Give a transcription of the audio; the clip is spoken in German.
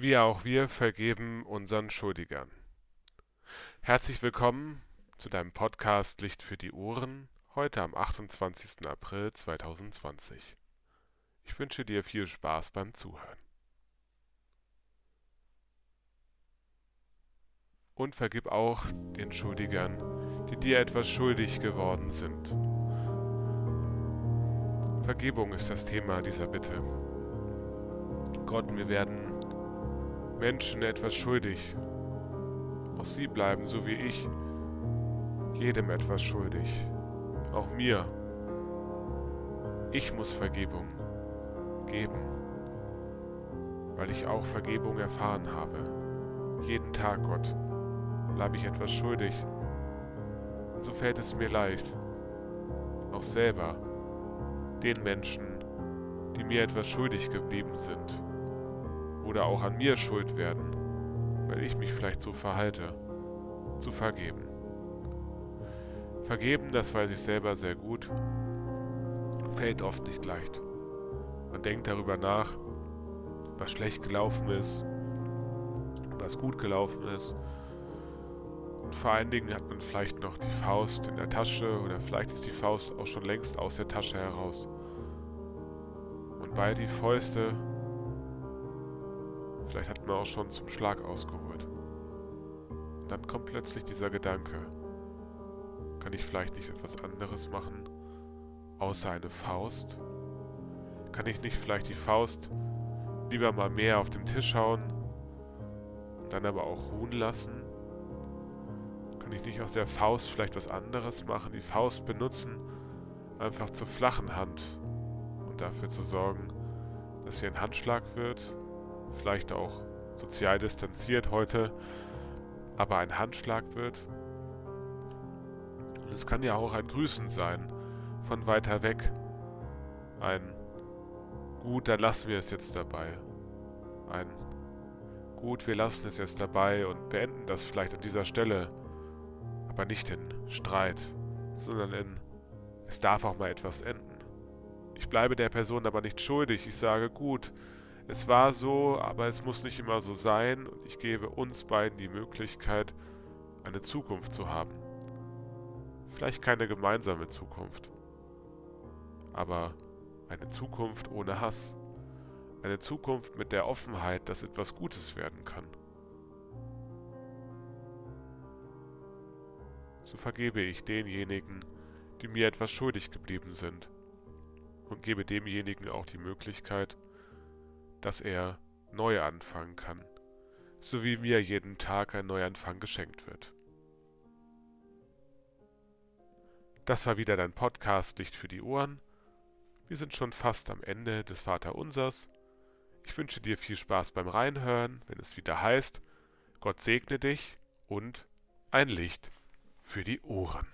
wie auch wir vergeben unseren Schuldigern. Herzlich willkommen zu deinem Podcast Licht für die Ohren, heute am 28. April 2020. Ich wünsche dir viel Spaß beim Zuhören. Und vergib auch den Schuldigern, die dir etwas schuldig geworden sind. Vergebung ist das Thema dieser Bitte. Gott, wir werden Menschen etwas schuldig. Auch sie bleiben, so wie ich, jedem etwas schuldig. Auch mir. Ich muss Vergebung geben, weil ich auch Vergebung erfahren habe. Jeden Tag, Gott, bleibe ich etwas schuldig. Und so fällt es mir leicht, auch selber den Menschen, die mir etwas schuldig geblieben sind, oder auch an mir schuld werden, weil ich mich vielleicht so verhalte, zu vergeben. Vergeben, das weiß ich selber sehr gut, fällt oft nicht leicht. Man denkt darüber nach, was schlecht gelaufen ist, was gut gelaufen ist. Und vor allen Dingen hat man vielleicht noch die Faust in der Tasche oder vielleicht ist die Faust auch schon längst aus der Tasche heraus. Und bei die Fäuste Vielleicht hat man auch schon zum Schlag ausgeholt. Dann kommt plötzlich dieser Gedanke. Kann ich vielleicht nicht etwas anderes machen, außer eine Faust? Kann ich nicht vielleicht die Faust lieber mal mehr auf dem Tisch hauen, dann aber auch ruhen lassen? Kann ich nicht aus der Faust vielleicht was anderes machen, die Faust benutzen, einfach zur flachen Hand und dafür zu sorgen, dass sie ein Handschlag wird vielleicht auch sozial distanziert heute, aber ein Handschlag wird. Und es kann ja auch ein Grüßen sein, von weiter weg. Ein Gut, dann lassen wir es jetzt dabei. Ein Gut, wir lassen es jetzt dabei und beenden das vielleicht an dieser Stelle, aber nicht in Streit, sondern in Es darf auch mal etwas enden. Ich bleibe der Person aber nicht schuldig. Ich sage, gut, es war so, aber es muss nicht immer so sein und ich gebe uns beiden die Möglichkeit, eine Zukunft zu haben. Vielleicht keine gemeinsame Zukunft, aber eine Zukunft ohne Hass. Eine Zukunft mit der Offenheit, dass etwas Gutes werden kann. So vergebe ich denjenigen, die mir etwas schuldig geblieben sind und gebe demjenigen auch die Möglichkeit, dass er neu anfangen kann, so wie mir jeden Tag ein Neuanfang geschenkt wird. Das war wieder dein Podcast Licht für die Ohren. Wir sind schon fast am Ende des Vaterunsers. Ich wünsche dir viel Spaß beim Reinhören, wenn es wieder heißt, Gott segne dich und ein Licht für die Ohren.